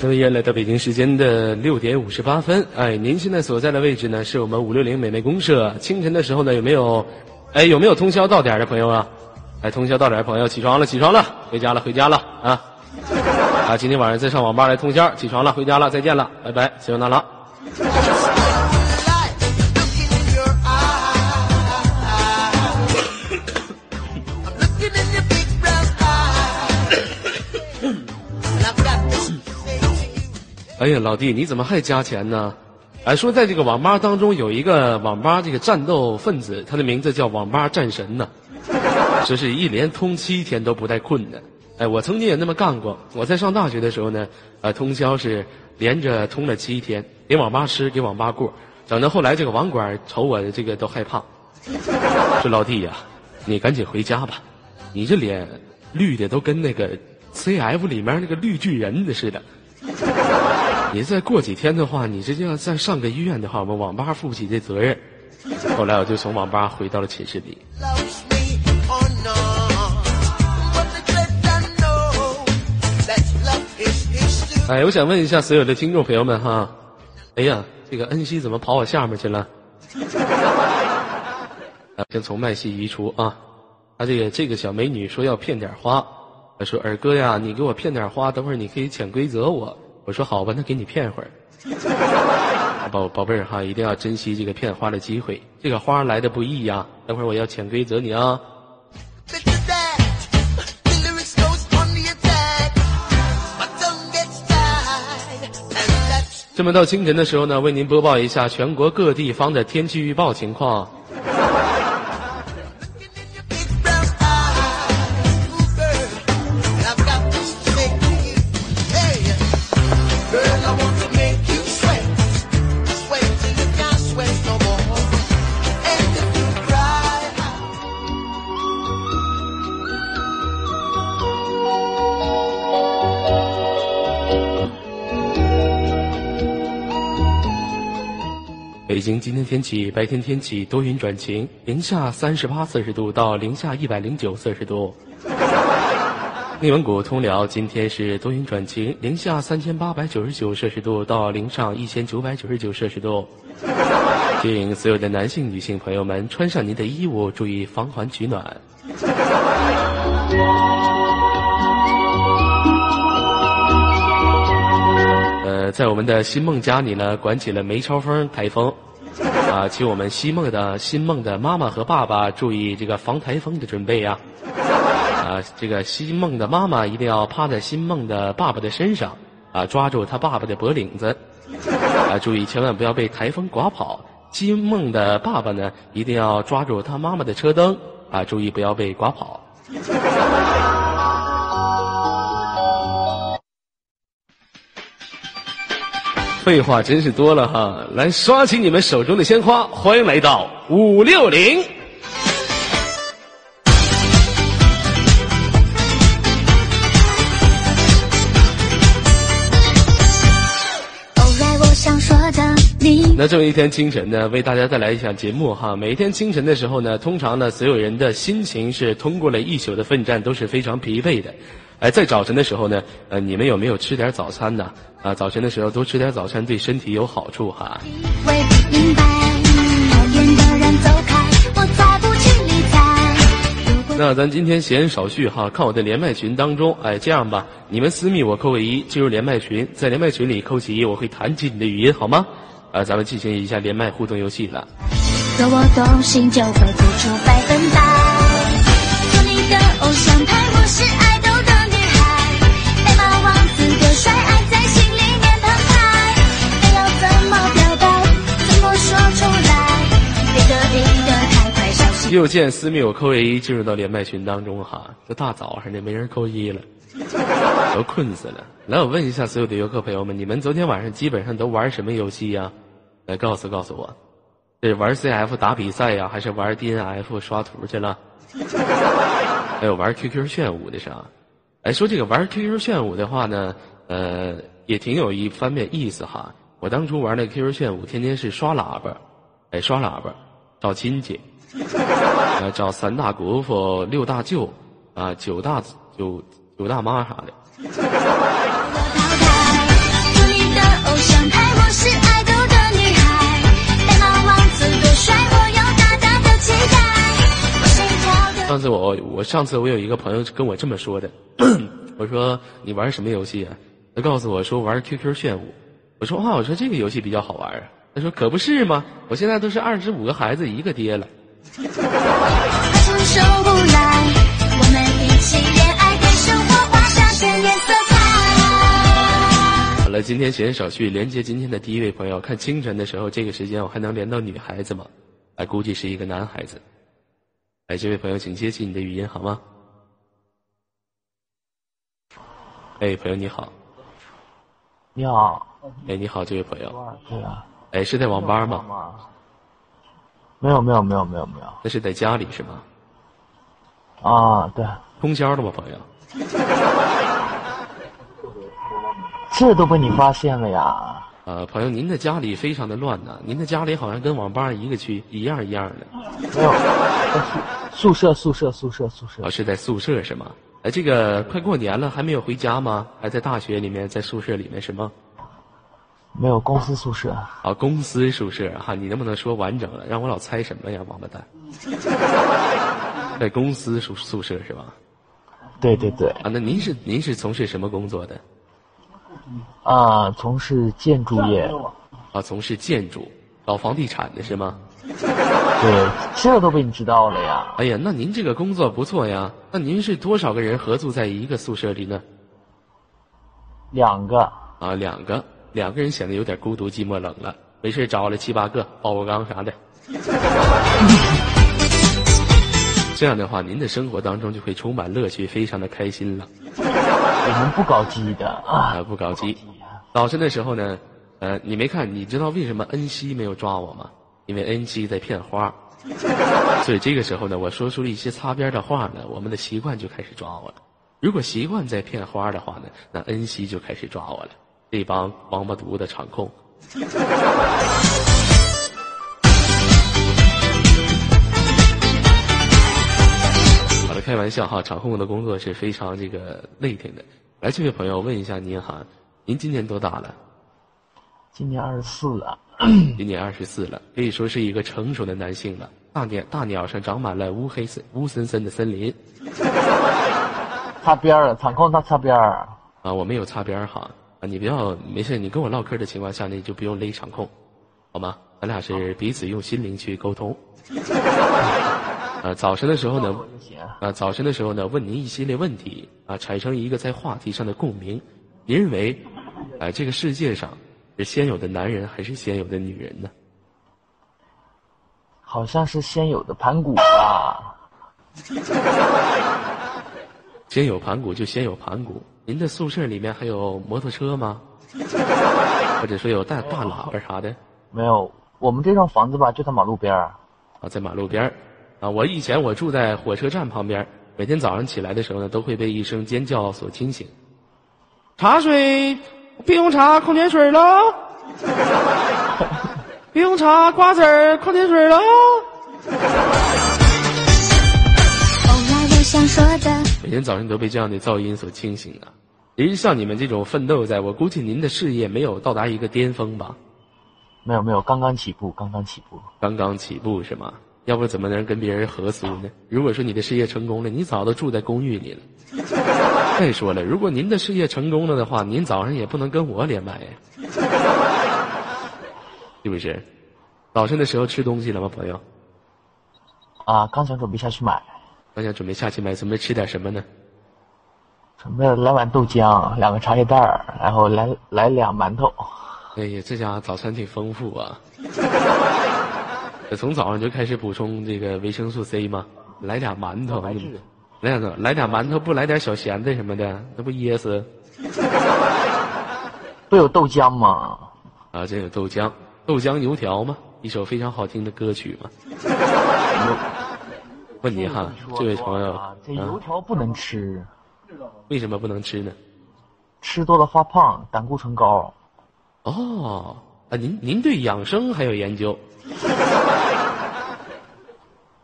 各位来到北京时间的六点五十八分，哎，您现在所在的位置呢，是我们五六零美美公社。清晨的时候呢，有没有，哎，有没有通宵到点的朋友啊？哎，通宵到点的朋友，起床了，起床了，回家了，回家了啊！啊，今天晚上再上网吧来通宵，起床了，回家了，再见了，拜拜，谢谢大郎。哎呀，老弟，你怎么还加钱呢？哎，说在这个网吧当中有一个网吧这个战斗分子，他的名字叫网吧战神呢，这是一连通七天都不带困的。哎，我曾经也那么干过。我在上大学的时候呢，呃，通宵是连着通了七天，给网吧吃，给网吧过，整到后来这个网管瞅我这个都害怕，说老弟呀，你赶紧回家吧，你这脸绿的都跟那个 CF 里面那个绿巨人的似的。你再过几天的话，你这就要再上个医院的话，我们网吧负不起这责任。后来我就从网吧回到了寝室里。哎，我想问一下所有的听众朋友们哈，哎呀，这个恩熙怎么跑我下面去了？先从麦系移除啊。他这个这个小美女说要骗点花，她说二哥呀，你给我骗点花，等会儿你可以潜规则我。我说好吧，那给你骗会儿，宝宝贝儿哈，一定要珍惜这个骗花的机会。这个花来的不易呀，等会儿我要潜规则你啊。这么到清晨的时候呢，为您播报一下全国各地方的天气预报情况。天气：白天天气多云转晴，零下三十八摄氏度到零下一百零九摄氏度。内蒙古通辽今天是多云转晴，零下三千八百九十九摄氏度到零上一千九百九十九摄氏度。请所有的男性、女性朋友们穿上您的衣物，注意防寒取暖。呃，在我们的新梦家里呢，刮起了梅超风台风。啊，请我们新梦的新梦的妈妈和爸爸注意这个防台风的准备呀！啊，这个新梦的妈妈一定要趴在新梦的爸爸的身上，啊，抓住他爸爸的脖领子，啊，注意千万不要被台风刮跑。新梦的爸爸呢，一定要抓住他妈妈的车灯，啊，注意不要被刮跑。废话真是多了哈！来刷起你们手中的鲜花，欢迎来到五六零。那这么一天清晨呢，为大家带来一场节目哈。每一天清晨的时候呢，通常呢，所有人的心情是通过了一宿的奋战，都是非常疲惫的。哎，在早晨的时候呢，呃，你们有没有吃点早餐呢？啊，早晨的时候多吃点早餐，对身体有好处哈。那咱今天闲言少叙哈，看我的连麦群当中，哎，这样吧，你们私密我扣个一，进入连麦群，在连麦群里扣起一，我会弹起你的语音，好吗？啊，咱们进行一下连麦互动游戏了。若我动心，就会付出百分百，做你的偶像派。又见私密我扣一，进入到连麦群当中哈。这大早上的没人扣一了，都困死了。来，我问一下所有的游客朋友们，你们昨天晚上基本上都玩什么游戏呀？来，告诉告诉我，这玩 CF 打比赛呀，还是玩 DNF 刷图去了？还有玩 QQ 炫舞的啥？哎，说这个玩 QQ 炫舞的话呢，呃，也挺有一方面意思哈。我当初玩那 QQ 炫舞，天天是刷喇叭，哎，刷喇叭，找亲戚，呃，找三大姑父、六大舅，啊，九大九九大妈啥的。上次我我上次我有一个朋友跟我这么说的，我说你玩什么游戏啊？他告诉我说玩 QQ 炫舞。我说啊，我说这个游戏比较好玩啊。他说可不是吗？我现在都是二十五个孩子一个爹了。好了，今天闲言少叙，连接今天的第一位朋友。看清晨的时候，这个时间我还能连到女孩子吗？哎，估计是一个男孩子。哎，这位朋友，请接起你的语音好吗？哎，朋友你好。你好。哎，你好，这位朋友。对啊。哎，是在网吧吗？没有，没有，没有，没有，没有。那是在家里是吗？啊，对。通宵的吗，朋友？这都被你发现了呀！呃，朋友，您的家里非常的乱呐，您的家里好像跟网吧一个区一样一样的。没有，宿舍宿舍宿舍宿舍。哦，是在宿舍是吗？哎，这个快过年了，还没有回家吗？还在大学里面，在宿舍里面是吗？没有，公司宿舍。啊，公司宿舍哈，你能不能说完整了？让我老猜什么呀，王八蛋！在公司宿宿舍是吧？对对对。啊，那您是您是从事什么工作的？啊，从事建筑业，啊，从事建筑，搞房地产的是吗？对，这都被你知道了呀！哎呀，那您这个工作不错呀。那您是多少个人合租在一个宿舍里呢？两个。啊，两个，两个人显得有点孤独、寂寞、冷了。没事找了七八个，抱个缸啥的。这样的话，您的生活当中就会充满乐趣，非常的开心了。我们不搞基的啊，不搞基。早晨的时候呢，呃，你没看？你知道为什么恩熙没有抓我吗？因为恩熙在骗花。所以这个时候呢，我说出了一些擦边的话呢，我们的习惯就开始抓我了。如果习惯在骗花的话呢，那恩熙就开始抓我了。这帮王八犊子场控。开玩笑哈，场控的工作是非常这个累挺的。来，这位朋友问一下您哈，您今年多大了？今年二十四了。今年二十四了，可以说是一个成熟的男性了。大鸟大鸟上长满了乌黑森乌森森的森林。擦边儿了，场控他擦边儿。啊，我没有擦边儿哈。啊，你不要没事，你跟我唠嗑的情况下，你就不用勒场控，好吗？咱俩是彼此用心灵去沟通。啊，早晨的时候呢，啊，早晨的时候呢，问您一系列问题啊，产生一个在话题上的共鸣。您认为，啊，这个世界上是先有的男人还是先有的女人呢？好像是先有的盘古吧。先有盘古就先有盘古。您的宿舍里面还有摩托车吗？或者说有大大喇叭啥的？没有，我们这幢房子吧就在马路边儿。啊，在马路边儿。啊，我以前我住在火车站旁边，每天早上起来的时候呢，都会被一声尖叫所惊醒。茶水，冰红茶，矿泉水喽。冰红茶，瓜子儿，矿泉水喽。每天早晨都被这样的噪音所清醒啊！其实像你们这种奋斗在，我估计您的事业没有到达一个巅峰吧？没有没有，刚刚起步，刚刚起步，刚刚起步是吗？要不怎么能跟别人合租呢？如果说你的事业成功了，你早都住在公寓里了。再说了，如果您的事业成功了的话，您早上也不能跟我连麦呀，是不是？早晨的时候吃东西了吗，朋友？啊，刚想准备下去买。刚想准备下去买，准备吃点什么呢？准备来碗豆浆，两个茶叶蛋儿，然后来来俩馒头。哎呀，这家早餐挺丰富啊。从早上就开始补充这个维生素 C 吗？来俩馒头，来俩来俩馒头，不来点小咸菜什么的，那不噎死？不有豆浆吗？啊，这有豆浆，豆浆油条吗？一首非常好听的歌曲吗？问你哈，这位朋友，这油条不能吃，为什么不能吃呢？吃多了发胖，胆固醇高。哦，啊，您您对养生还有研究？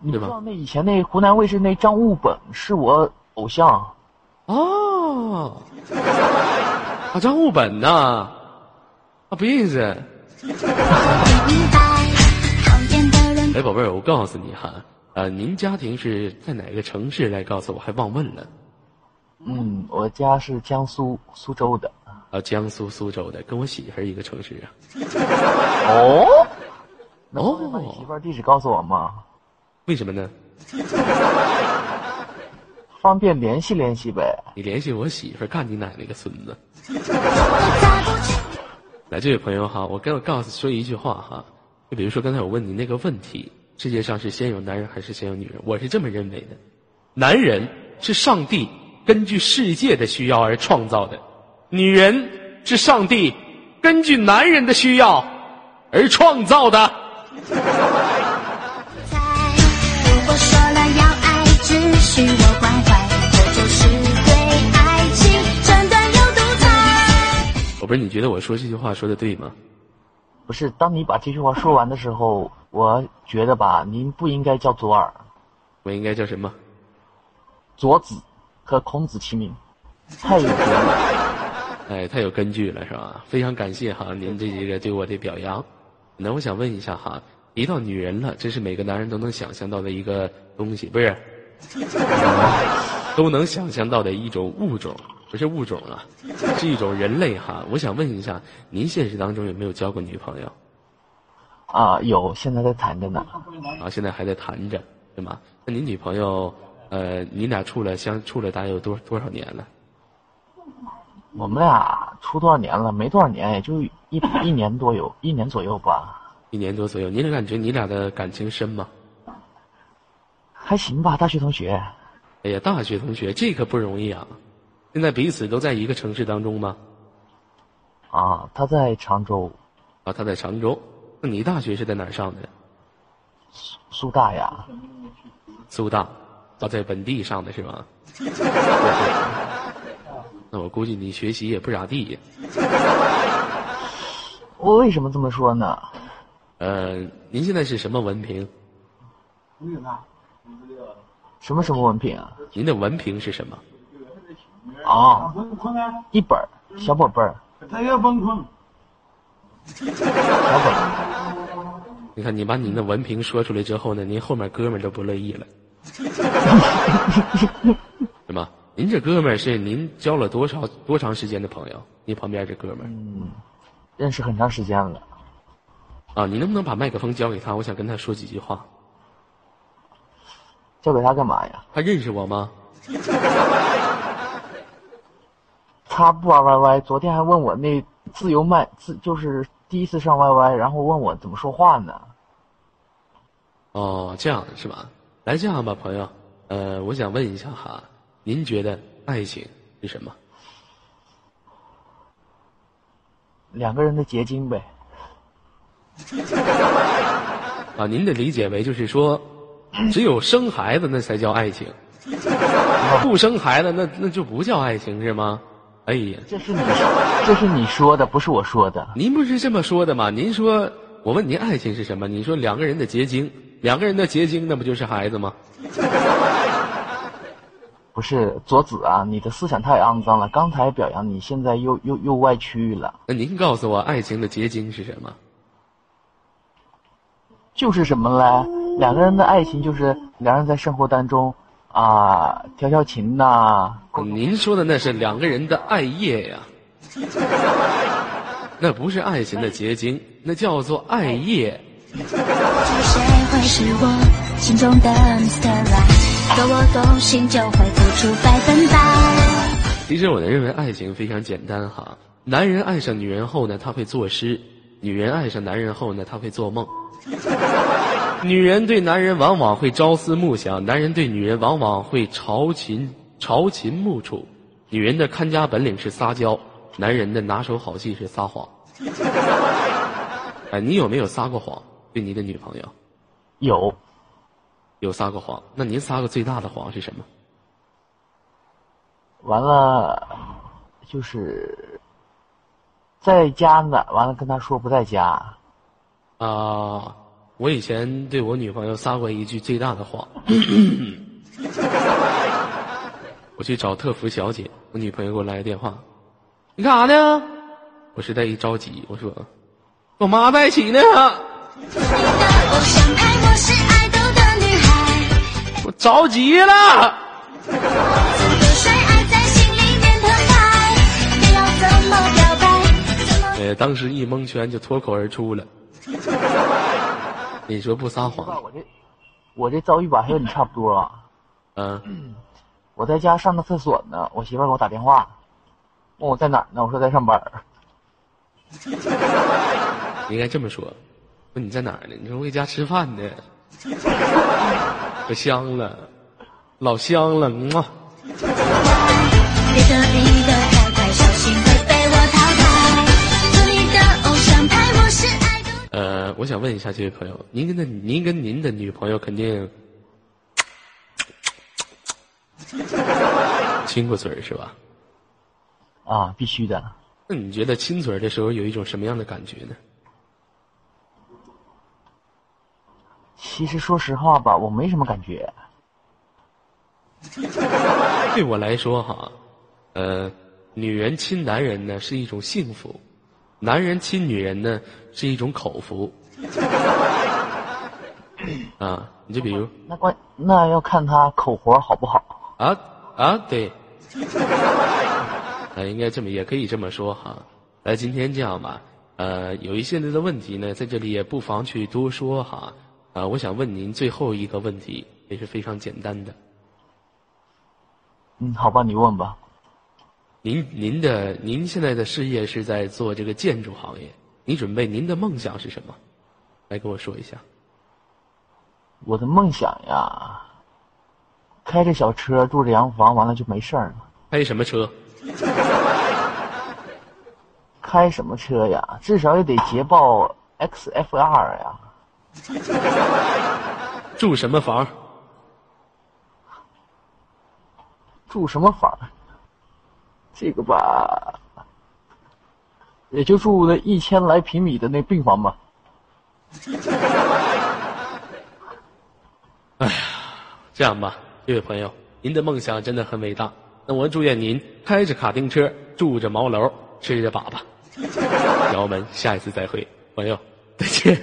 你知道那以前那湖南卫视那张悟本是我偶像，哦，啊，张悟本呐，啊，不认识。哎，宝贝儿，我告诉你哈，呃，您家庭是在哪个城市？来告诉我，还忘问了。嗯，我家是江苏苏州的。啊，江苏苏州的，跟我媳妇儿一个城市啊。哦，能把你媳妇儿地址告诉我吗？为什么呢？方便联系联系呗。你联系我媳妇儿，干你奶奶个孙子！来，这位朋友哈，我跟我告诉说一句话哈，就比如说刚才我问你那个问题，世界上是先有男人还是先有女人？我是这么认为的，男人是上帝根据世界的需要而创造的，女人是上帝根据男人的需要而创造的。在如果说了要爱，只许我关怀，这就是对爱情争端又独裁。我不是你觉得我说这句话说的对吗？不是，当你把这句话说完的时候，我觉得吧，您不应该叫左耳，我应该叫什么？左子和孔子齐名，太有哲理了。哎，太有根据了，是吧？非常感谢哈您这几个对我的表扬。那我想问一下哈，一到女人了，这是每个男人都能想象到的一个东西，不是？都能想象到的一种物种，不是物种啊，是一种人类哈。我想问一下，您现实当中有没有交过女朋友？啊，有，现在在谈着呢。啊，现在还在谈着，对吗？那您女朋友，呃，你俩处了相处了大概有多多少年了？我们俩处多少年了？没多少年，也就一一年多有，一年左右吧，一年多左右。您感觉你俩的感情深吗？还行吧。大学同学，哎呀，大学同学，这可不容易啊！现在彼此都在一个城市当中吗？啊，他在常州啊，他在常州。那你大学是在哪儿上的？苏大呀。苏大，啊，在本地上的是吧？那我估计你学习也不咋地。我为什么这么说呢？呃，您现在是什么文凭？什么什么文凭啊？您的文凭是什么？啊！一本儿小本本儿，他要崩溃。你看，你把你那文凭说出来之后呢，您后面哥们儿都不乐意了，是吗？您这哥们儿是您交了多少多长时间的朋友？您旁边这哥们儿认识很长时间了。啊，你能不能把麦克风交给他？我想跟他说几句话。交给他干嘛呀？他认识我吗？他不玩 YY，昨天还问我那自由麦自就是第一次上 YY，然后问我怎么说话呢？哦，这样是吧？来，这样吧，朋友，呃，我想问一下哈，您觉得爱情是什么？两个人的结晶呗。啊，您的理解为就是说，只有生孩子那才叫爱情，不生孩子那那就不叫爱情是吗？哎呀，这是你，这是你说的，不是我说的。您不是这么说的吗？您说，我问您爱情是什么？你说两个人的结晶，两个人的结晶，那不就是孩子吗？不是左子啊，你的思想太肮脏了。刚才表扬你，现在又又又歪曲了。那您告诉我，爱情的结晶是什么？就是什么嘞？两个人的爱情就是两人在生活当中啊，调调情呐、您说的那是两个人的爱业呀，那不是爱情的结晶，那叫做爱业。谁会是我心中的 Mr. Right？若我动心，就会付出百分百。其实我呢认为爱情非常简单哈，男人爱上女人后呢，他会作诗；女人爱上男人后呢，他会做梦。女人对男人往往会朝思暮想，男人对女人往往会朝秦朝秦暮楚。女人的看家本领是撒娇，男人的拿手好戏是撒谎。哎，你有没有撒过谎？对你的女朋友有有撒过谎？那您撒过最大的谎是什么？完了，就是在家呢，完了跟他说不在家。啊，我以前对我女朋友撒过一句最大的谎。我去找特服小姐，我女朋友给我来个电话，你干啥呢？我实在一着急，我说我妈在一起呢。我是爱豆的女孩，我着急了。有谁爱在心里面澎湃？你要怎么表白？怎么呃，当时一蒙圈就脱口而出了。你说不撒谎？我这我这遭遇吧，还和你差不多。嗯，我在家上个厕所呢，我媳妇儿给我打电话，问我在哪儿呢，我说在上班儿。你 应该这么说。问你在哪儿呢？你说我搁家吃饭呢，可香了，老香了，嗯啊。别得意的太快，小心会被我淘汰。做你的偶像派，我是爱豆。呃，我想问一下这位朋友，您跟的您跟您的女朋友肯定 亲过嘴儿是吧？啊，必须的。那你觉得亲嘴儿的时候有一种什么样的感觉呢？其实说实话吧，我没什么感觉。对我来说哈，呃，女人亲男人呢是一种幸福，男人亲女人呢是一种口福。啊，你就比如那关那要看他口活好不好。啊啊，对，啊，应该这么也可以这么说哈。来，今天这样吧，呃，有一系列的问题呢，在这里也不妨去多说哈。啊，我想问您最后一个问题，也是非常简单的。嗯，好吧，你问吧。您您的您现在的事业是在做这个建筑行业，你准备您的梦想是什么？来跟我说一下。我的梦想呀，开着小车，住着洋房，完了就没事儿了。开什么车？开什么车呀？至少也得捷豹 XFR 呀。住什么房？住什么房儿？这个吧，也就住那一千来平米的那病房吧。哎呀这样吧，这位朋友，您的梦想真的很伟大。那我祝愿您开着卡丁车，住着毛楼，吃着粑粑。让我们下一次再会，朋友，再见。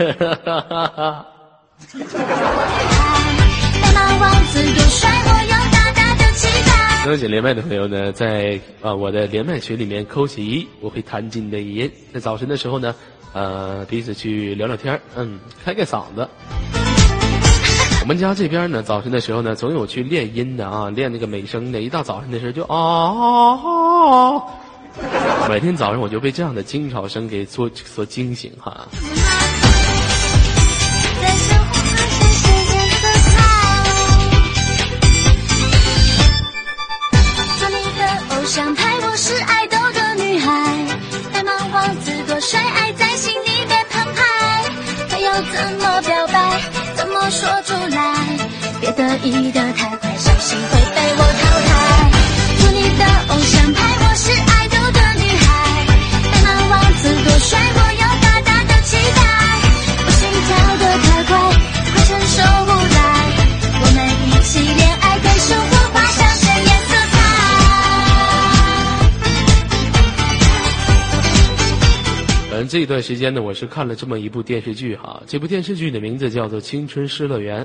期待。能写连麦的朋友呢，在啊我的连麦群里面扣起一，我会弹进你的语音。在早晨的时候呢，呃，彼此去聊聊天嗯，开开嗓子。我们家这边呢，早晨的时候呢，总有去练音的啊，练那个美声的。一到早晨的时候就啊啊啊！每天早上我就被这样的惊吵声给所所惊醒哈。得意的太快，小心会被我淘汰。做你的偶像派，我是爱豆的女孩。白马王子多帅，我有大大的期待。我心跳得太快，快承受不来。我们一起恋爱，给生活画上鲜艳色彩。反正这一段时间呢，我是看了这么一部电视剧哈，这部电视剧的名字叫做《青春失乐园》，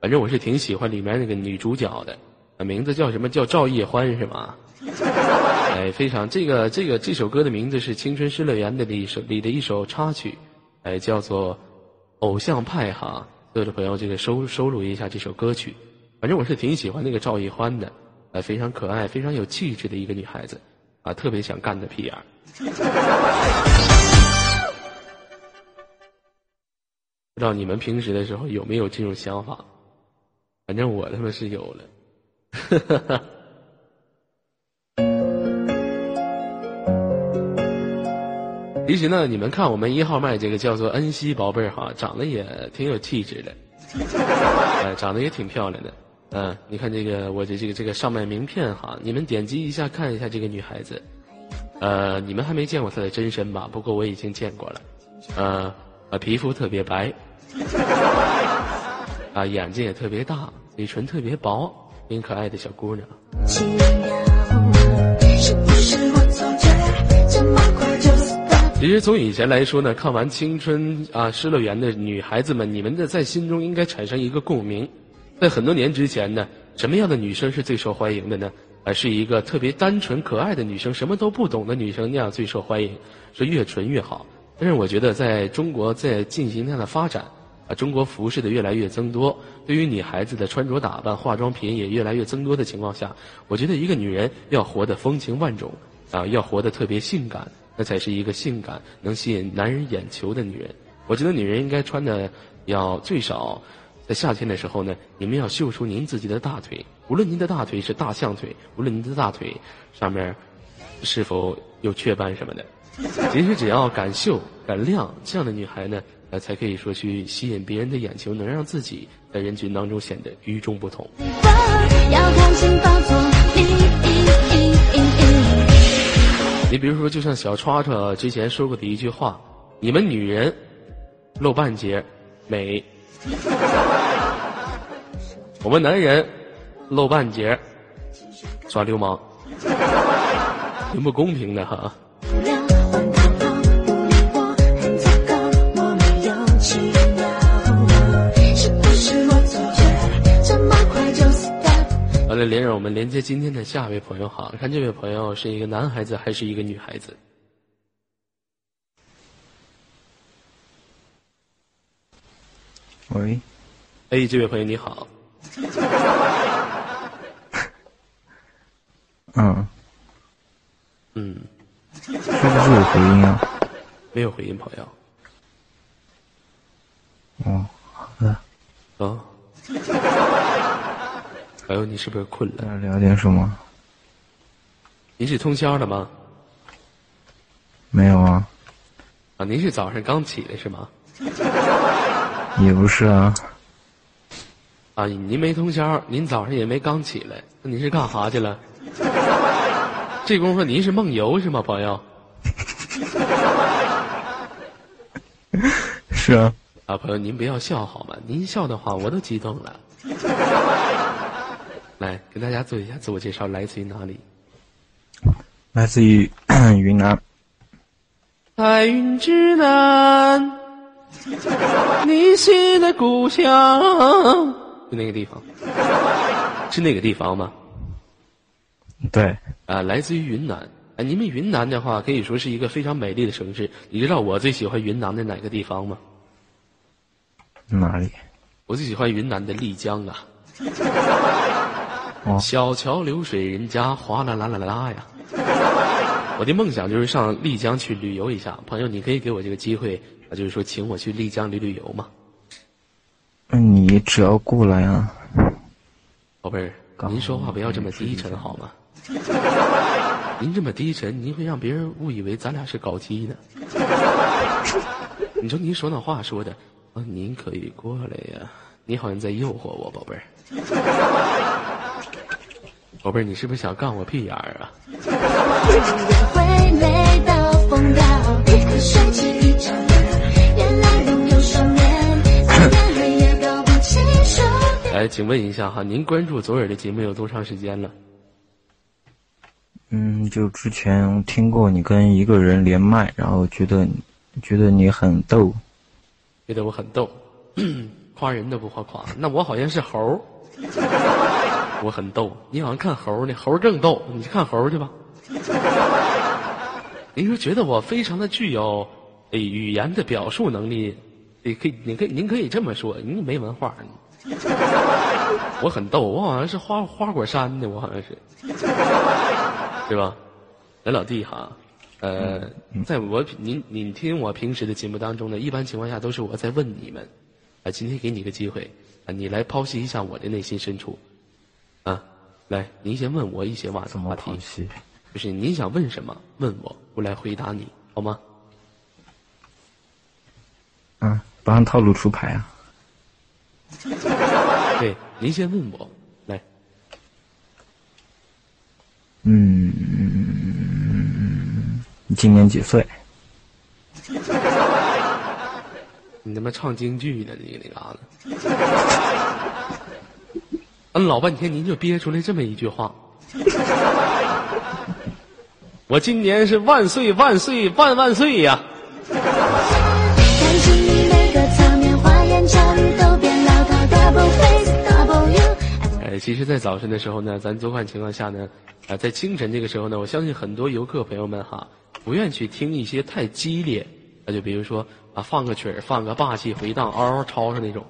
反正我是挺喜欢里面那个女主角的，名字叫什么叫赵叶欢是吗？哎，非常这个这个这首歌的名字是《青春失乐园》的一首里的一首插曲，哎，叫做《偶像派》哈，所有的朋友这个收收录一下这首歌曲，反正我是挺喜欢那个赵叶欢的，呃，非常可爱、非常有气质的一个女孩子，啊，特别想干的屁眼儿。不知道你们平时的时候有没有这种想法？反正我他妈是有了。哈 哈其实呢，你们看我们一号麦这个叫做恩熙宝贝儿哈，长得也挺有气质的，哎，长得也挺漂亮的。嗯，你看这个我的这个这个上麦名片哈，你们点击一下看一下这个女孩子，呃，你们还没见过她的真身吧？不过我已经见过了，呃，呃，皮肤特别白，啊，眼睛也特别大，嘴唇特别薄，挺可爱的小姑娘。奇妙，是不是我错觉？这么快就？其实从以前来说呢，看完《青春啊失乐园》的女孩子们，你们的在心中应该产生一个共鸣。在很多年之前呢，什么样的女生是最受欢迎的呢？啊，是一个特别单纯可爱的女生，什么都不懂的女生那样最受欢迎，是越纯越好。但是我觉得在中国在进行它的发展，啊，中国服饰的越来越增多，对于女孩子的穿着打扮、化妆品也越来越增多的情况下，我觉得一个女人要活得风情万种，啊，要活得特别性感，那才是一个性感能吸引男人眼球的女人。我觉得女人应该穿的要最少，在夏天的时候呢，你们要秀出您自己的大腿，无论您的大腿是大象腿，无论您的大腿上面是否有雀斑什么的，其实只要敢秀敢亮，这样的女孩呢，呃，才可以说去吸引别人的眼球，能让自己在人群当中显得与众不同。你比如说，就像小叉叉之前说过的一句话：“你们女人露半截美，我们男人露半截耍流氓，挺不公平的哈。”的？好了，连让我们连接今天的下一位朋友好，看这位朋友是一个男孩子还是一个女孩子？喂，哎，这位朋友你好，嗯，嗯，是不是有回音啊？没有回音，朋友。哦，好的，哦，朋友，你是不是困了？要聊点什么？您是通宵的吗？没有啊，啊，您是早上刚起来是吗？也不是啊，啊，您没通宵，您早上也没刚起来，那您是干哈去了？这功夫您是梦游是吗，朋友？是啊，啊，朋友，您不要笑好吗？您笑的话，我都激动了。来，给大家做一下自我介绍，来自于哪里？来自于 云南，白云之南，你是的故乡，就那个地方，是那个地方吗？对，啊，来自于云南。啊，你们云南的话，可以说是一个非常美丽的城市。你知道我最喜欢云南的哪个地方吗？哪里？我最喜欢云南的丽江啊。哦小桥流水人家，哗啦啦啦啦啦呀！我的梦想就是上丽江去旅游一下。朋友，你可以给我这个机会啊，就是说请我去丽江旅旅游吗？那你只要过来啊，宝贝儿，您说话不要这么低沉好吗？您这么低沉，您会让别人误以为咱俩是搞基的。你说您说那话说的啊，您可以过来呀，你好像在诱惑我，宝贝儿。宝贝儿，你是不是想干我屁眼儿啊？也会累到疯掉，可帅气一张脸，原来仍有双眼，天黑也搞不清楚。来，请问一下哈，您关注左耳的节目有多长时间了？嗯，就之前听过你跟一个人连麦，然后觉得觉得你很逗，觉得我很逗，夸人都不夸夸，那我好像是猴儿，我很逗，你好像看猴儿呢，猴儿更逗，你去看猴儿去吧。您说觉得我非常的具有诶语言的表述能力，你可以，你可以，您可以这么说，您没文化，我很逗，我好像是花花果山的，我好像是，对吧？来，老弟哈，呃，在我您您听我平时的节目当中呢，一般情况下都是我在问你们，啊，今天给你个机会，啊，你来剖析一下我的内心深处，啊，来，您先问我一些话怎么话题？就是您想问什么，问我，我来回答你，好吗？啊，不按套路出牌啊。对，您先问我，来，嗯，你今年几岁？你他妈唱京剧呢？你那嘎子。嗯，老半天您就憋出来这么一句话。我今年是万岁万岁万万岁呀！感情每个侧面花言巧语都变老套，double face double you。呃，其实，在早晨的时候呢，咱多看情况下呢，啊、在清晨这个时候呢，我相信很多游客朋友们哈，不愿去听一些太激烈，那就比如说啊，放个曲儿，放个霸气回荡，嗷嗷吵吵那种，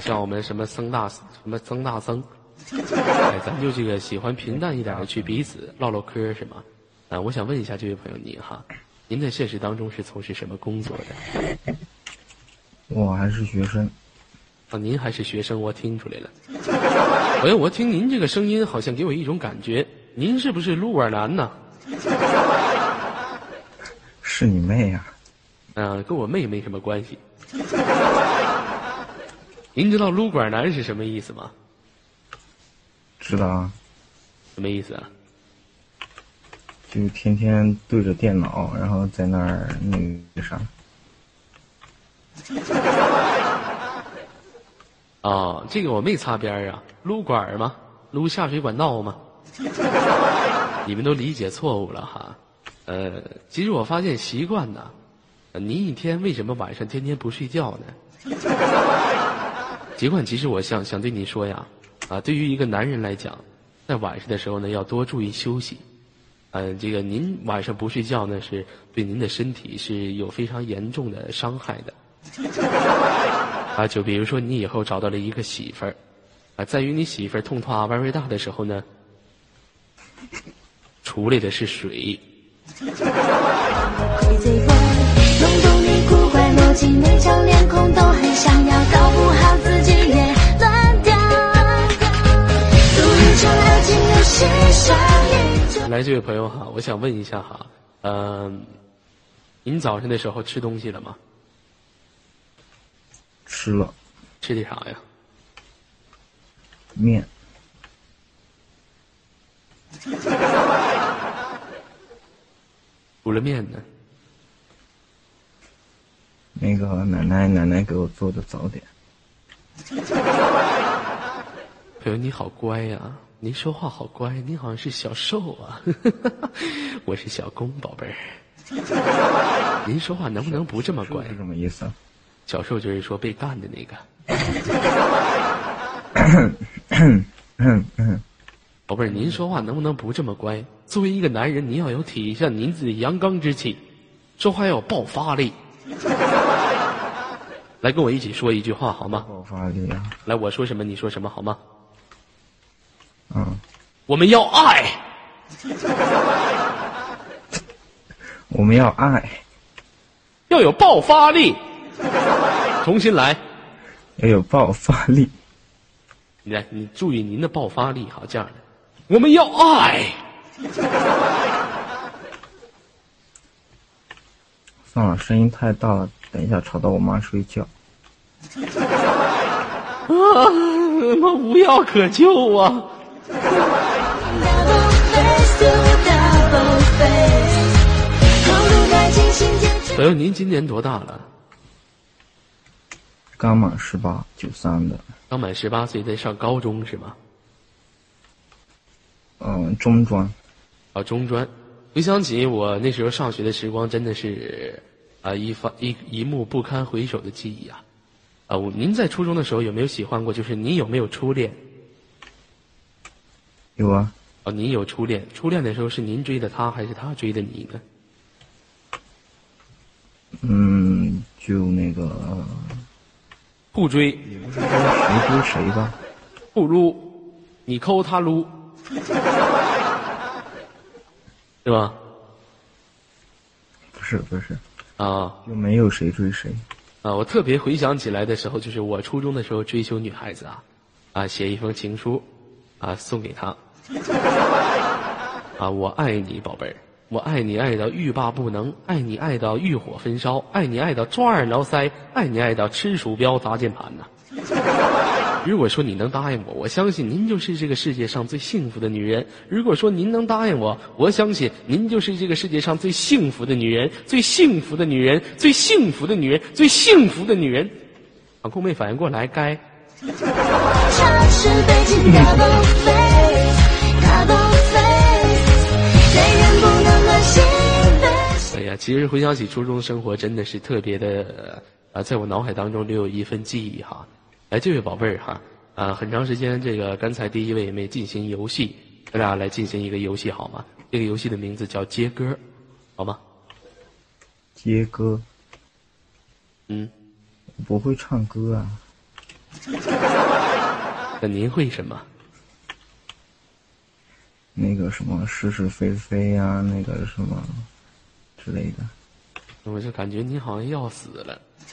像我们什么僧大什么僧大僧，哎，咱就这个喜欢平淡一点的去彼此唠唠嗑儿是吗？啊，我想问一下这位朋友您哈，您在现实当中是从事什么工作的？我还是学生，啊，您还是学生，我听出来了。哎，我听您这个声音，好像给我一种感觉，您是不是撸管男呢？是你妹呀、啊，跟我妹没什么关系。您知道撸管男是什么意思吗？知道啊？什么意思啊？就天天对着电脑，然后在那儿那个啥，啊，这个我没擦边儿啊，撸管儿嘛，撸下水管道吗。你们都理解错误了哈。呃，其实我发现习惯呐，呃您一天为什么晚上天天不睡觉呢？习惯，其实我想想对你说呀，啊，对于一个男人来讲，在晚上的时候呢，要多注意休息。呃，这个您晚上不睡觉呢，是对您的身体是有非常严重的伤害的。啊，就比如说你以后找到了一个媳妇儿，啊，在于你媳妇儿痛痛啊玩味大的时候呢，出来的是水。都很想要，搞不好自己也来，这位朋友哈，我想问一下哈，嗯、您早上的时候吃东西了吗？吃了吃的啥呀？面，煮了面呢。那个奶奶奶奶给我做的早点，朋友你好乖呀、您说话好乖，您好像是小瘦啊，我是小公宝贝儿。您说话能不能不这么乖是？什么意思啊？小瘦就是说被干的那个。宝贝儿，您说话能不能不这么乖？作为一个男人，您要有体现您自己阳刚之气，说话要有爆发力。来，跟我一起说一句话好吗？爆发力啊！来，我说什么你说什么好吗？嗯，我们要爱，我们要爱，要有爆发力。重新来，要有爆发力。你来，你注意您的爆发力好，这样的，我们要爱。算了，声音太大了，等一下吵到我妈睡觉。啊，他妈无药可救啊！朋友，您今年多大了？刚满十八，九三的，刚满十八岁，在上高中是吗？嗯，中专。啊，中专。回想起我那时候上学的时光，真的是啊一发一一幕不堪回首的记忆啊！啊，我您在初中的时候有没有喜欢过？就是您有没有初恋？有啊，哦，您有初恋，初恋的时候是您追的他，还是他追的你呢？嗯，就那个不追，也不是说谁追谁吧，不撸，你抠他撸，是吧？不是不是，啊就没有谁追谁。啊！我特别回想起来的时候，就是我初中的时候追求女孩子啊，啊，写一封情书，啊，送给她。啊，我爱你，宝贝儿，我爱你爱到欲罢不能，爱你爱到欲火焚烧，爱你爱到抓耳挠腮，爱你爱到吃鼠标砸键盘呐。如果说你能答应我，我相信您就是这个世界上最幸福的女人。如果说您能答应我，我相信您就是这个世界上最幸福的女人，最幸福的女人，最幸福的女人，最幸福的女人。航空没反应过来，该 呀，其实回想起初中生活，真的是特别的，啊，在我脑海当中留有一份记忆哈。哎，这位宝贝儿哈，啊，很长时间这个刚才第一位也没进行游戏，咱俩来进行一个游戏好吗？这个游戏的名字叫接歌，好吗？接歌，嗯，我不会唱歌啊。那您会什么？那个什么是是非非呀、那个什么之类的。我就感觉你好像要死了。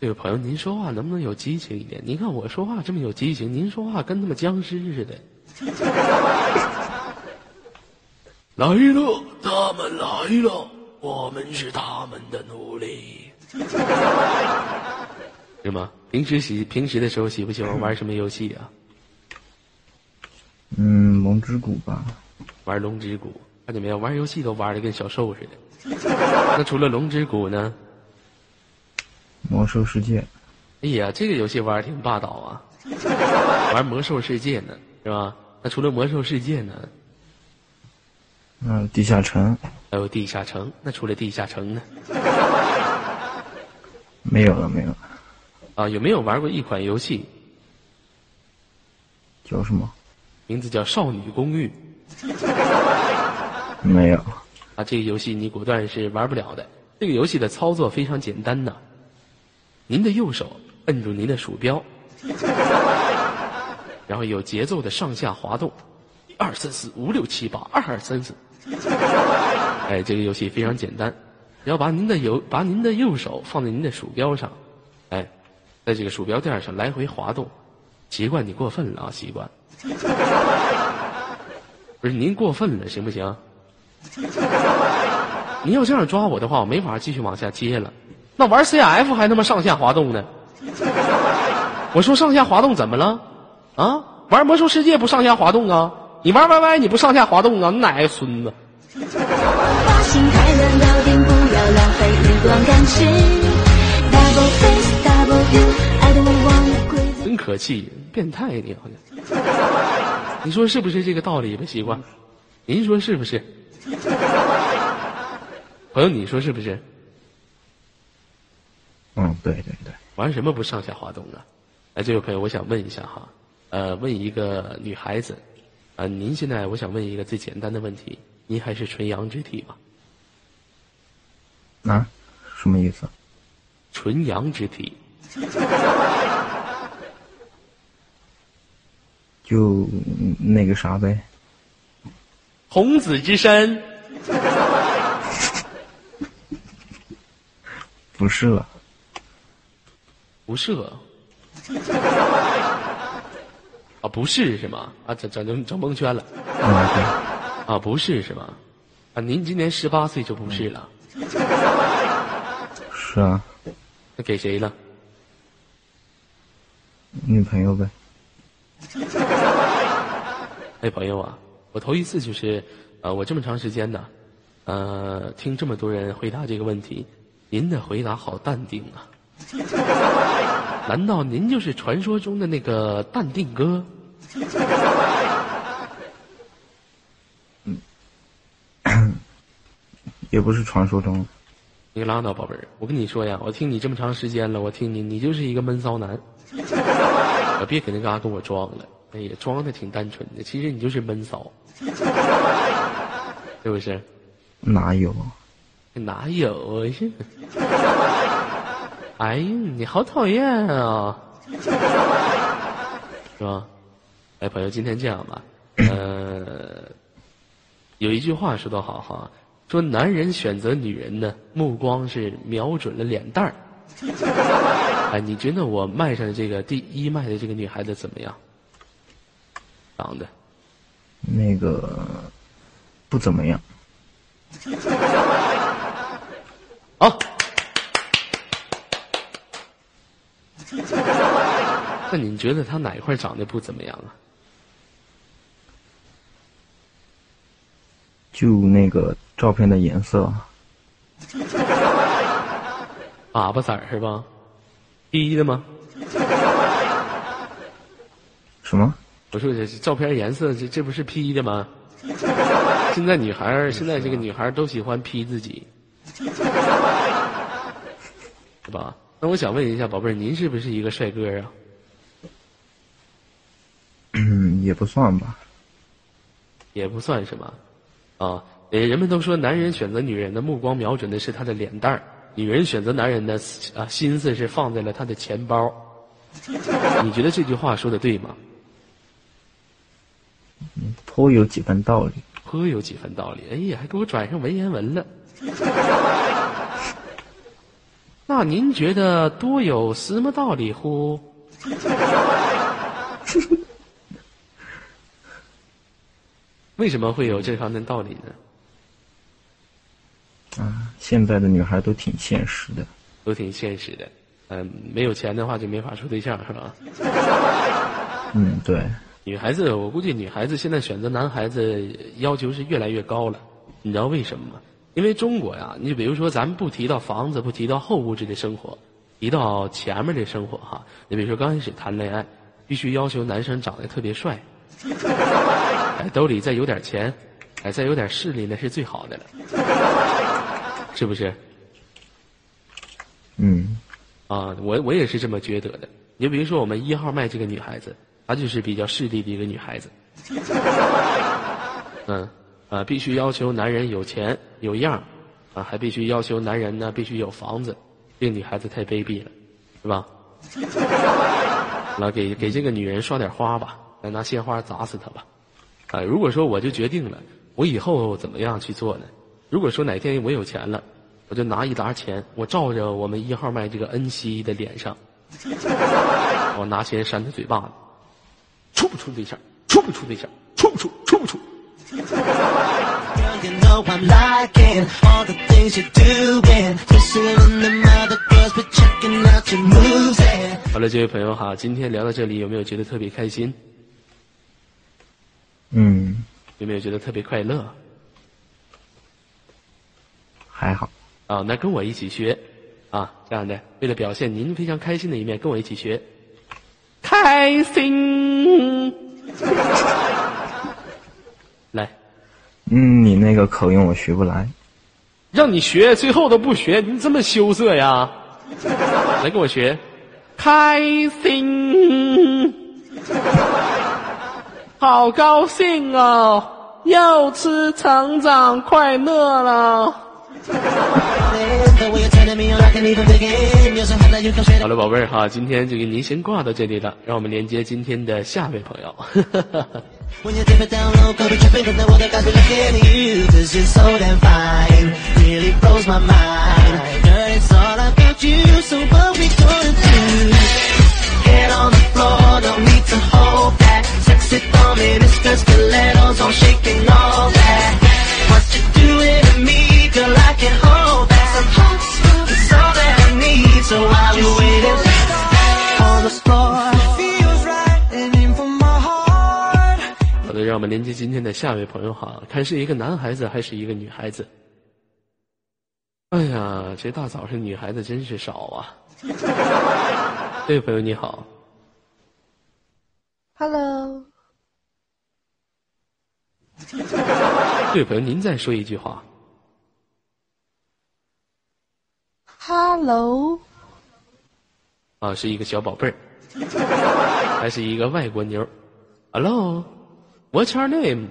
这位朋友，您说话能不能有激情一点？您看我说话这么有激情，您说话跟他妈僵尸似的。来了，他们来了，我们是他们的奴隶，是吗？平时喜平时的时候喜不喜欢玩什么游戏啊？嗯，龙之谷吧。玩龙之谷，看见没有？玩游戏都玩的跟小兽似的。那除了龙之谷呢？魔兽世界，哎呀，这个游戏玩的挺霸道啊！玩魔兽世界呢，是吧？那除了魔兽世界呢，嗯，地下城还有地下城。那除了地下城呢？没有了，没有了。啊，有没有玩过一款游戏，叫什么？名字叫《少女公寓》没有。啊？这个游戏你果断是玩不了的。这个游戏的操作非常简单呐，您的右手摁住您的鼠标，然后有节奏的上下滑动，一二三四五六七八，二二三四。哎，这个游戏非常简单，然后把您的右把您的右手放在您的鼠标上，哎，在这个鼠标垫上来回滑动。习惯你过分了啊，习惯。不是您过分了，行不行？您要这样抓我的话，我没法继续往下接了。那玩 CF 还他妈上下滑动呢？我说上下滑动怎么了？啊，玩魔兽世界不上下滑动啊？你玩 YY 你不上下滑动啊？你哪个孙子？真可气，变态你好像。你说是不是这个道理吧？习惯，您说是不是？朋友，你说是不是？嗯，对对对。玩什么不上下滑动啊？哎，这位朋友，我想问一下哈，呃，问一个女孩子，啊、您现在我想问一个最简单的问题，您还是纯阳之体吗？啊？什么意思？纯阳之体，就嗯那个啥呗。童子之身，不是了。不是了。啊，不是是吗？啊，整整整整蒙圈了。啊，不是是吗？啊，您今年十八岁就不是了，是啊，那给谁了？女朋友呗。哎，朋友啊，我头一次就是，呃，我这么长时间呢，呃，听这么多人回答这个问题，您的回答好淡定啊。难道您就是传说中的那个淡定哥？也不是传说中的。你拉倒，宝贝儿，我跟你说呀，我听你这么长时间了，我听你，你就是一个闷骚男。可别搁那嘎跟我装了，哎呀，装的挺单纯的，其实你就是闷骚，是不是？哪有？哪有 哎呀，你好讨厌啊，是吧？哎，朋友，今天这样吧，呃，有一句话说的好哈，说男人选择女人呢，目光是瞄准了脸蛋儿。哎，你觉得我卖上的这个第一卖的这个女孩子怎么样？长得那个不怎么样。好，那你觉得他哪一块长得不怎么样啊？就那个照片的颜色，粑粑色儿是吧？P 的吗？什么？我说这照片颜色，这这不是 P 的吗？现在女孩儿，现在这个女孩都喜欢 P 自己，是吧？那我想问一下，宝贝儿，您是不是一个帅哥啊？嗯，也不算吧。也不算什么？啊，呃，人们都说男人选择女人的目光瞄准的是她的脸蛋儿，女人选择男人的啊心思是放在了他的钱包。你觉得这句话说的对吗？颇有几分道理。颇有几分道理。哎呀，还给我转上文言文了。那您觉得多有什么道理乎？为什么会有这方面道理呢？啊，现在的女孩都挺现实的，都挺现实的。嗯，没有钱的话就没法处对象，是吧？嗯，对。女孩子，我估计女孩子现在选择男孩子要求是越来越高了。你知道为什么吗？因为中国呀，你比如说咱们不提到房子，不提到后物质的生活，提到前面的生活哈。你比如说刚开始谈恋爱，必须要求男生长得特别帅，哎，兜里再有点钱，哎，再有点势力那是最好的了，是不是？嗯。啊，我我也是这么觉得的。你比如说我们一号麦这个女孩子，她就是比较势利的一个女孩子。嗯，啊，必须要求男人有钱有样啊，还必须要求男人呢必须有房子。这女孩子太卑鄙了，是吧？来给给这个女人刷点花吧，来拿鲜花砸死她吧。啊，如果说我就决定了，我以后怎么样去做呢？如果说哪天我有钱了。我就拿一沓钱，我照着我们一号麦这个恩熙的脸上，我拿钱扇他嘴巴子，处不处对象？处不处对象？处不处？处不处？好了，这位朋友哈，今天聊到这里，有没有觉得特别开心？嗯。有没有觉得特别快乐？还好。啊，那跟我一起学，啊，这样的，为了表现您非常开心的一面，跟我一起学，开心。来，嗯，你那个口音我学不来，让你学，最后都不学，你这么羞涩呀？来，跟我学，开心，好高兴哦，又吃成长快乐了。好了，宝贝儿哈，今天就给您先挂到这里了，让我们连接今天的下位朋友。好的，让我们连接今天的下一位朋友哈，看是一个男孩子还是一个女孩子。哎呀，这大早上女孩子真是少啊！这位朋友你好，Hello。这位朋友您再说一句话，Hello。啊，是一个小宝贝儿，还是一个外国妞？Hello，What's your name?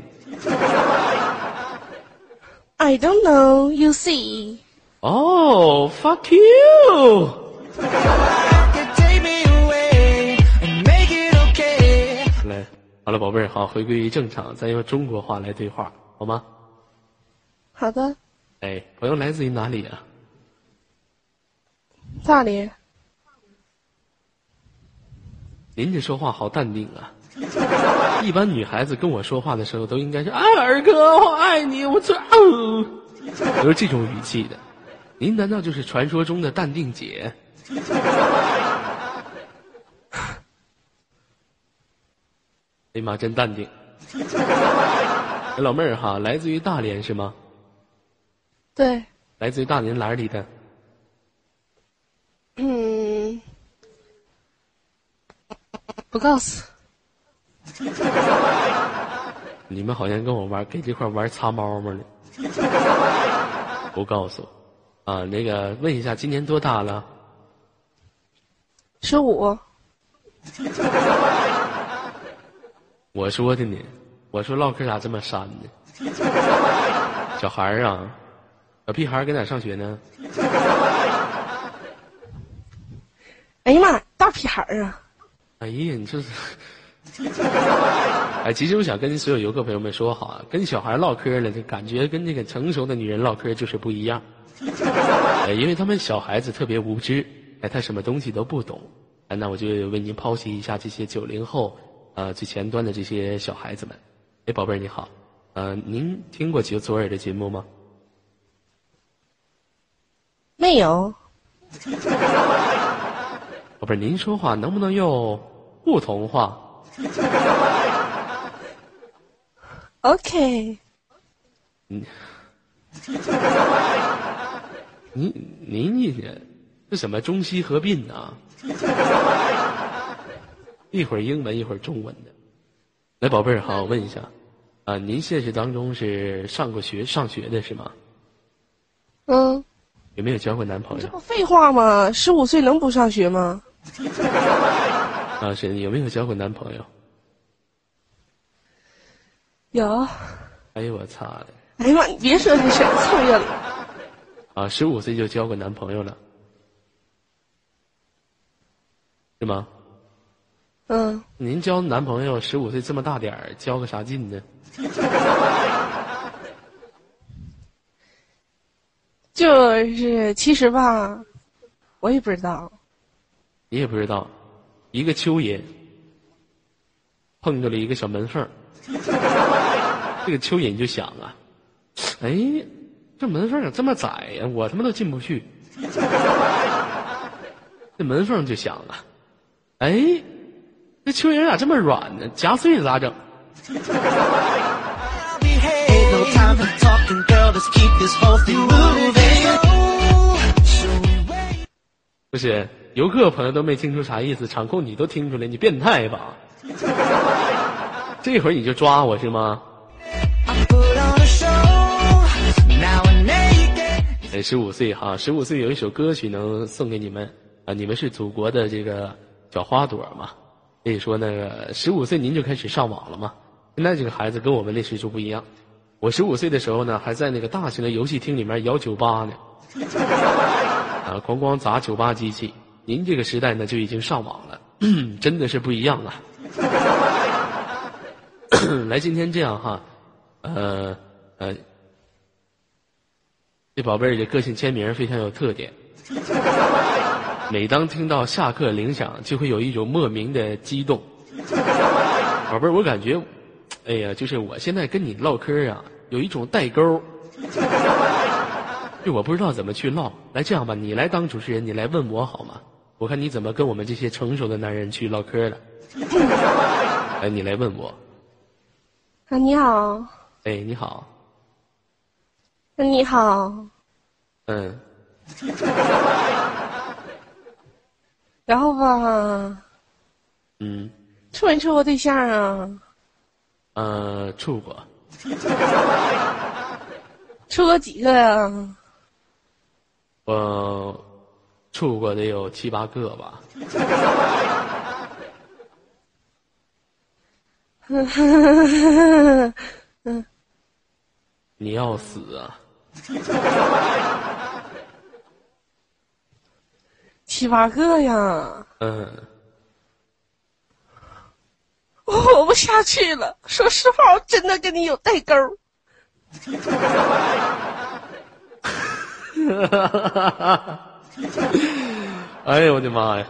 I don't know. You see. Oh, fuck you! 来，好了，宝贝儿，好，回归于正常，咱用中国话来对话，好吗？好的。哎，朋友来自于哪里啊？大连。您这说话好淡定啊。一般女孩子跟我说话的时候都应该是哎二哥我爱你我这哦。我说这种语气的。您难道就是传说中的淡定姐？哎妈真淡定。老妹儿哈来自于大连是吗？对。来自于大连哪里的？嗯不告诉。你们好像跟我玩给这块玩擦猫猫呢。不告诉，啊，那个问一下，今年多大了？十五，我说的呢，我说唠嗑咋这么删呢？小孩儿啊，小屁孩儿搁哪上学呢？哎呀妈，大屁孩儿啊！哎呀，你这是，哎，其实我想跟所有游客朋友们说好啊，跟小孩唠嗑呢，就感觉跟这个成熟的女人唠嗑就是不一样，哎，因为他们小孩子特别无知，哎，他什么东西都不懂，哎，那我就为您剖析一下这些九零后，呃，最前端的这些小孩子们。哎，宝贝儿你好，呃，您听过左左耳的节目吗？没有，宝贝儿，您说话能不能用普通话？OK，您您你这什么中西合并啊？一会儿英文一会儿中文的。来，宝贝儿，好，我问一下，啊，您现实当中是上过学上学的是吗？嗯，有没有交过男朋友？这不废话吗？十五岁能不上学吗？啊，是有没有交过男朋友？有。哎呦我操的！哎呀妈，你别说这事儿，凑热了。啊，十五岁就交过男朋友了，是吗？嗯，您交男朋友十五岁这么大点儿，交个啥劲呢？就是其实吧，我也不知道。你也不知道，一个蚯蚓碰着了一个小门缝儿 这个蚯蚓就想啊，哎，这门缝咋这么窄呀、我他妈都进不去。这门缝就想啊，哎，这蚯蚓咋这么软呢？夹碎了咋整. 不是，游客朋友都没听出啥意思，场控你都听出来，你变态吧？这会儿你就抓我是吗.哎，十五岁哈，十五岁有一首歌曲能送给你们啊！你们是祖国的这个小花朵嘛，所以说那个十五岁您就开始上网了嘛。现在这个孩子跟我们那时就不一样。我十五岁的时候呢，还在那个大型的游戏厅里面摇酒吧呢，啊，咣咣砸酒吧机器。您这个时代呢就已经上网了，真的是不一样了！来，今天这样哈，呃呃，这宝贝儿的个性签名非常有特点。每当听到下课铃响，就会有一种莫名的激动。宝贝儿，我感觉，哎呀，就是我现在跟你唠嗑啊，有一种代沟。就我不知道怎么去唠。来，这样吧，你来当主持人，你来问我好吗？我看你怎么跟我们这些成熟的男人去唠嗑的。哎，你来问我。啊，你好，哎，你好，啊你好，嗯，然后吧，嗯，处没处过对象啊？呃，处过，处过几个呀？我处过得有七八个吧。你要死啊！七八个呀？嗯，我活不下去了。说实话，我真的跟你有代沟。哎呦我的妈呀！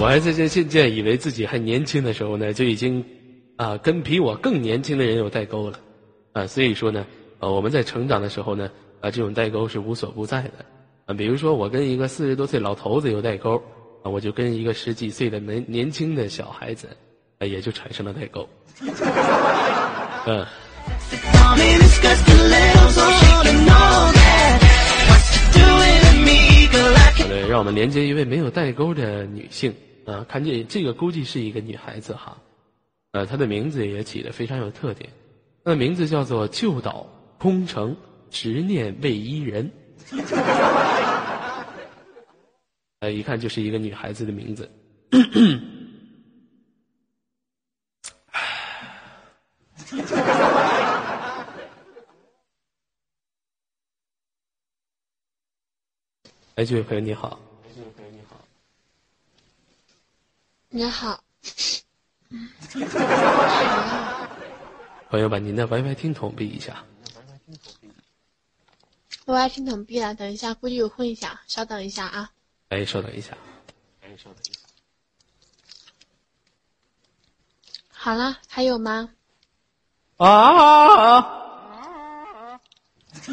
我还在这现在以为自己还年轻的时候呢，就已经啊跟比我更年轻的人有代沟了啊，所以说呢呃，我们在成长的时候呢，啊，这种代沟是无所不在的。啊，比如说我跟一个四十多岁老头子有代沟，我就跟一个十几岁的年年轻的小孩子，啊，也就产生了代沟。嗯，Call me Mr. Stiletto, so she can know that what you're doing to me, girl, I 好的，让我们连接一位没有代沟的女性啊，看这这个估计是一个女孩子哈，呃，她的名字也起得非常有特点，她的名字叫做旧岛空城执念为伊人，呃，一看就是一个女孩子的名字。哎，这位朋友你好，这位朋友你好，你好 朋友把您的 WiFi 听筒闭一下。YY 听筒闭了，等一下估计有混响，稍等一下啊。哎，稍等一下。哎，稍等一下好了，还有吗？啊！不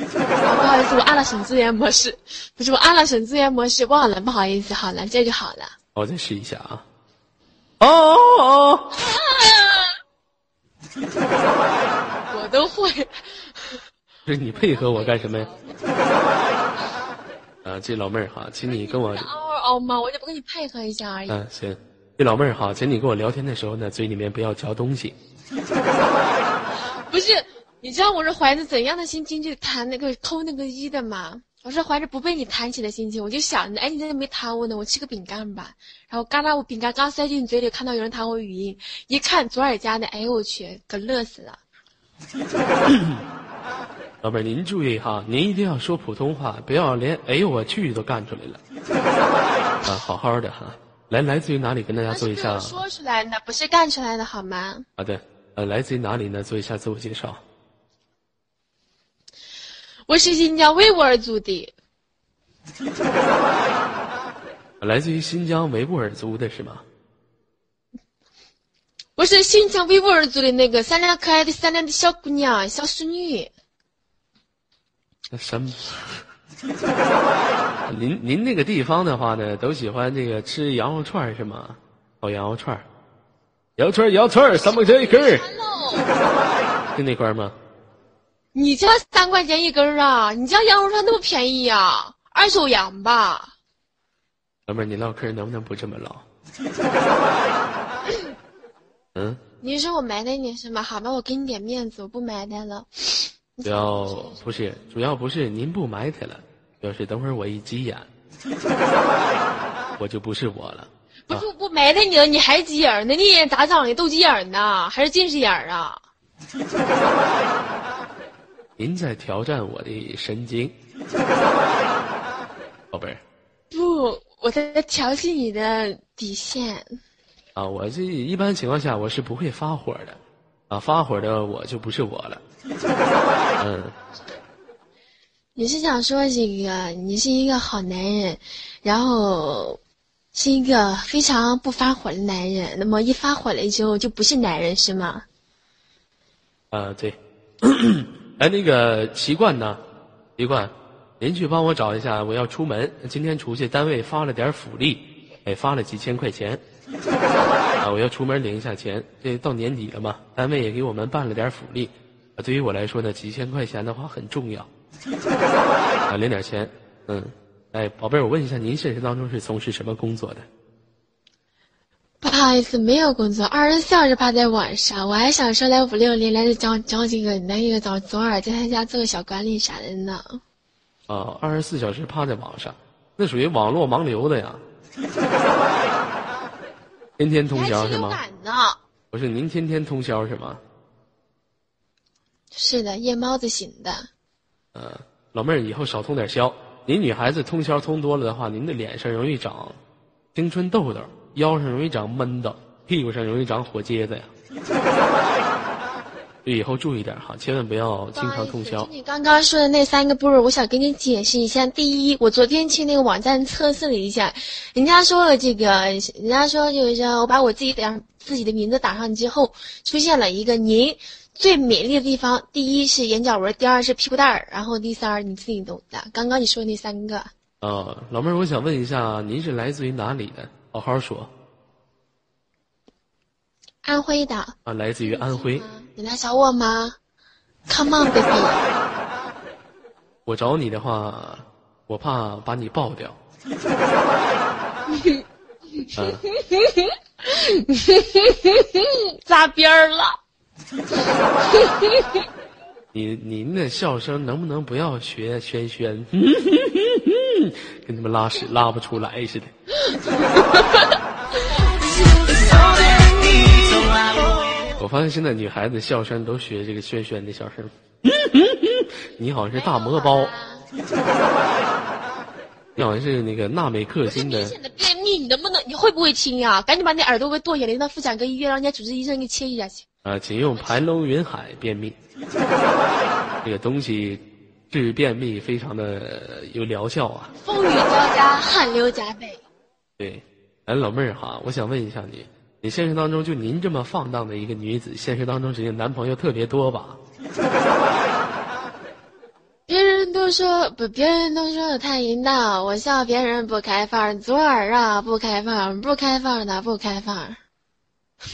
好意思，我按了省资源模式，不是我按了省资源模式，忘了，不好意思，好了，这就好了。我再试一下啊。哦哦哦！我都会。不是你配合我干什么呀？啊，这老妹儿哈，请你跟我，嗷嗷嗷吗？我就不跟你配合一下而已。嗯、行，这老妹儿哈，请你跟我聊天的时候呢，嘴里面不要嚼东西。不是，你知道我是怀着怎样的心情去弹那个抠那个一的吗？我是怀着不被你弹起的心情，我就想着，哎，你在这没弹我呢，我吃个饼干吧。然后嘎啦，我饼干刚塞进嘴里，看到有人弹我语音，一看左耳夹的，哎呦我去，可乐死了。老妹儿，您注意哈，您一定要说普通话，不要连哎呦我去都干出来了。啊，好好的哈。来，来自于哪里？跟大家做一下。说出来的，不是干出来的，好吗？好的，呃，来自于哪里呢？做一下自我介绍。我是新疆维吾尔族的，来自于新疆维吾尔族的是吗？我是新疆维吾尔族的那个善良可爱的善良的小姑娘、小淑女。那什么？您您那个地方的话呢，都喜欢这个吃羊肉串是吗？烤羊肉串儿，羊肉串儿，羊肉串儿，三块钱一根就那块儿吗？你家三块钱一根儿啊？你家羊肉串那么便宜呀、二手羊吧？老妹儿，你唠嗑能不能不这么唠？嗯，你说我埋汰你是吗？好吧，我给你点面子，我不埋汰了。主要不是，主要不是您不埋汰了，主要是等会儿我一急眼，我就不是我了。不是我不埋汰你了，你还急眼儿呢？你眼咋长的？斗鸡眼儿呢？还是近视眼儿啊？您在挑战我的神经，宝贝儿不，我在调戏你的底线。啊，我这一般情况下我是不会发火的，啊，发火的我就不是我了。嗯，你是想说这个，你是一个好男人，然后是一个非常不发火的男人，那么一发火了之后就不是男人是吗？啊，对。哎，那个习惯呢？习惯，您去帮我找一下，我要出门，今天出去，单位发了点福利，哎，发了几千块钱，啊，我要出门领一下钱。这到年底了嘛，单位也给我们办了点福利，啊，对于我来说呢，几千块钱的话很重要，啊，领点钱，嗯，哎，宝贝儿，我问一下，您现实当中是从事什么工作的？不好意思，没有工作，二十四小时趴在网上。我还想说来五六零来这教教几个来一个找左耳在他家做个小管理啥的呢。啊，二十四小时趴在网上，那属于网络盲流的呀。天天通宵是吗？不是，您天天通宵是吗？是的，夜猫子型的。呃，老妹儿以后少通点宵。您女孩子通宵通多了的话，您的脸上容易长青春痘痘，腰上容易长闷痘，屁股上容易长火疖子呀。就 以后注意点哈，千万不要经常通宵。你刚刚说的那三个步骤，我想给你解释一下。第一，我昨天去那个网站测试了一下，人家说了这个，人家说就是说我把我自己打自己的名字打上之后，出现了一个您最美丽的地方，第一是眼角纹，第二是屁股蛋儿，然后第三你自己懂的。刚刚你说的那三个，啊，老妹儿，我想问一下，您是来自于哪里的？好好说安徽的，啊，来自于安徽。你来找我吗？Come on baby，我找你的话，我怕把你爆掉。嗯，扎边儿了。你您的笑声能不能不要学轩轩？跟他们拉屎拉不出来似的。我发现现在女孩子笑声都学这个轩轩的笑声。你好像是大魔包，你好像是那个纳美克星的。明显的便秘，你能不能？你会不会听呀？赶紧把你耳朵给剁下来，让妇产科医院让人家主治医生给切一下去。啊，请用盘龙云海便秘，这个东西治便秘非常的有疗效啊。风雨交加，汗流浃背。对，哎，老妹儿哈，我想问一下你，你现实当中就您这么放荡的一个女子，现实当中指定男朋友特别多吧？别人都说不，别人都说我太淫荡，我笑别人不开放。左耳啊，不开放，不开放的不开放。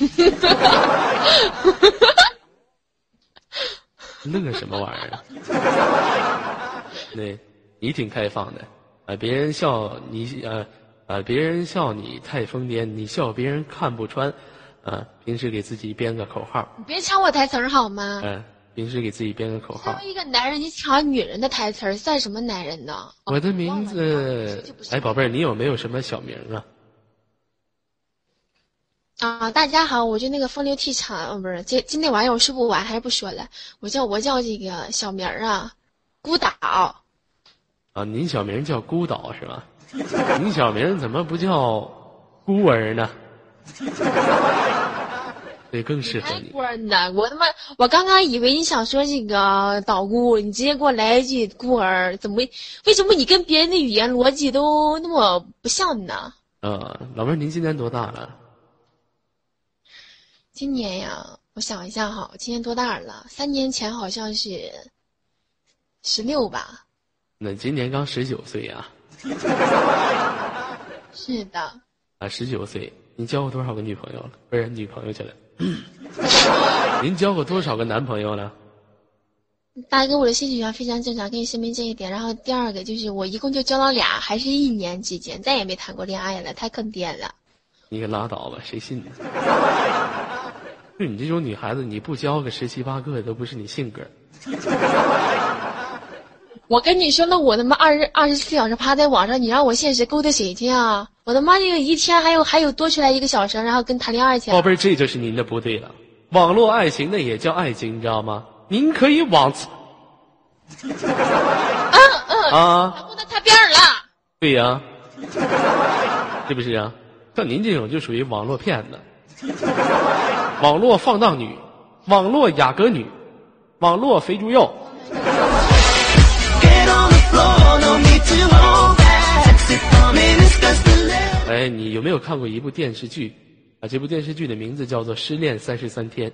那个什么玩意儿啊？对，你挺开放的，啊，别人笑你，呃，啊，别人笑你太疯癫，你笑别人看不穿，啊，平时给自己编个口号，你别抢我台词儿好吗？嗯、平时给自己编个口号作为。一个男人，你抢女人的台词儿，算什么男人呢？我的名字哎，宝贝儿，你有没有什么小名啊？啊，大家好，我就那个风流倜傥，呃，不是，这今天晚上我说不完，还是不说了。我叫我叫这个小名儿啊，孤岛。啊，您小名叫孤岛是吧？您小名怎么不叫孤儿呢？这更适合你。孤儿呢！我他妈，我刚刚以为你想说这个岛孤，你直接给我来一句孤儿，怎么？为什么你跟别人的语言逻辑都那么不像呢？呃，老妹儿，您今年多大了？今年呀，我想一下哈，我今年多大了？三年前好像是十六吧？那今年刚十九岁啊，是的，啊，十九岁，您交过多少个女朋友了？不是女朋友去了。您交过多少个男朋友了？大哥，我的性取向非常正常，跟你声明这一点。然后第二个就是我一共就交了俩，还是一年之间，再也没谈过恋爱了，太坑爹了。你可拉倒吧，谁信呢？就 你这种女孩子，你不交个十七八个都不是你性格。我跟你说，那我他妈二十二十四小时趴在网上，你让我现实勾搭谁去啊？我他妈这个一天还有还有多出来一个小时，然后跟谈恋爱去。宝贝儿，这就是您的不对了。网络爱情那也叫爱情，你知道吗？您可以网嗯嗯，啊，不能擦边儿了。对呀、是不是啊？像您这种就属于网络骗子，网络放荡女，网络雅阁女，网络肥猪肉。哎，你有没有看过一部电视剧？啊，这部电视剧的名字叫做《失恋三十三天》。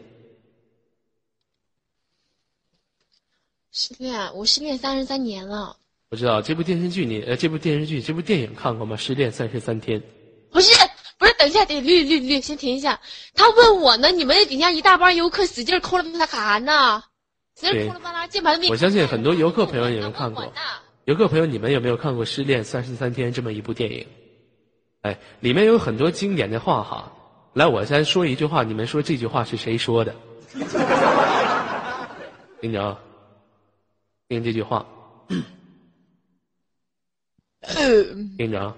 失恋，我失恋三十三年了。我知道这部电视剧你呃，这部电视剧这部电影看过吗？《失恋三十三天》。不是，等一下，得绿绿绿，先停一下。他问我呢，你们那底下一大帮游客使劲抠了他干啥呢？使劲抠了巴拉，键盘都没。我相信很多游客朋友也没看过游客朋友，你们有没有看过《失恋三十三天》这么一部电影？哎，里面有很多经典的话哈。来，我先说一句话，你们说这句话是谁说的？听着啊，听这句话，听着啊，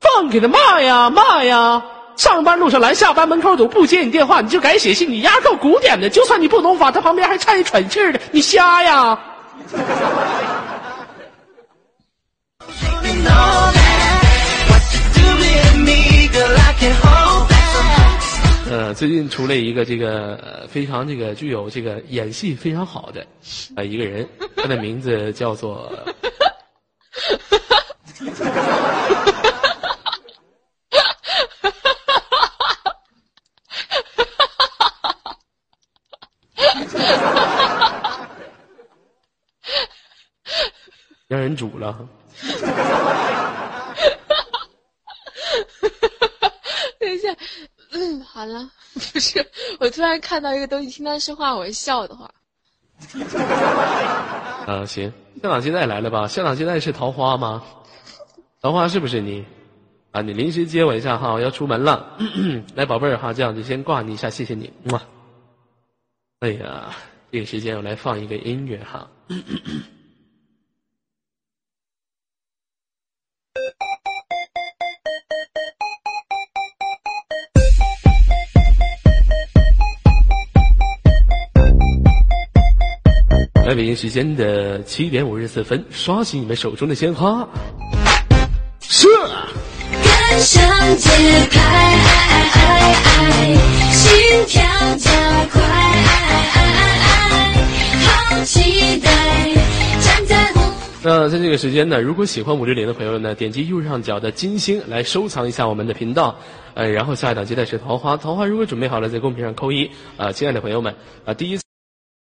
放给他骂呀骂呀！上班路上拦，下班门口堵，不接你电话你就改写信，你丫够古典的。就算你不懂法，他旁边还差一喘气儿的，你瞎呀.呃，最近出了一个这个呃非常这个具有这个演戏非常好的呃一个人，他的名字叫做 让人煮了。等一下，嗯，好了，不是，我突然看到一个东西，听他说话，我笑的话。啊，行，校长现在来了吧？校长现在是桃花吗？桃花是不是你？啊，你临时接我一下哈，我要出门了。来，宝贝儿哈，这样就先挂你一下，谢谢你。么。哎呀，这个时间我来放一个音乐哈。来，北京时间的七点五十四分，刷新你们手中的鲜花。是！跟上节拍，心跳加快，好期待，站在舞。那在这个时间呢，如果喜欢五六零的朋友呢，点击右上角的金星来收藏一下我们的频道，呃，然后下一档接待是桃花，桃花如果准备好了，在公屏上扣一，啊、亲爱的朋友们，啊、第一次。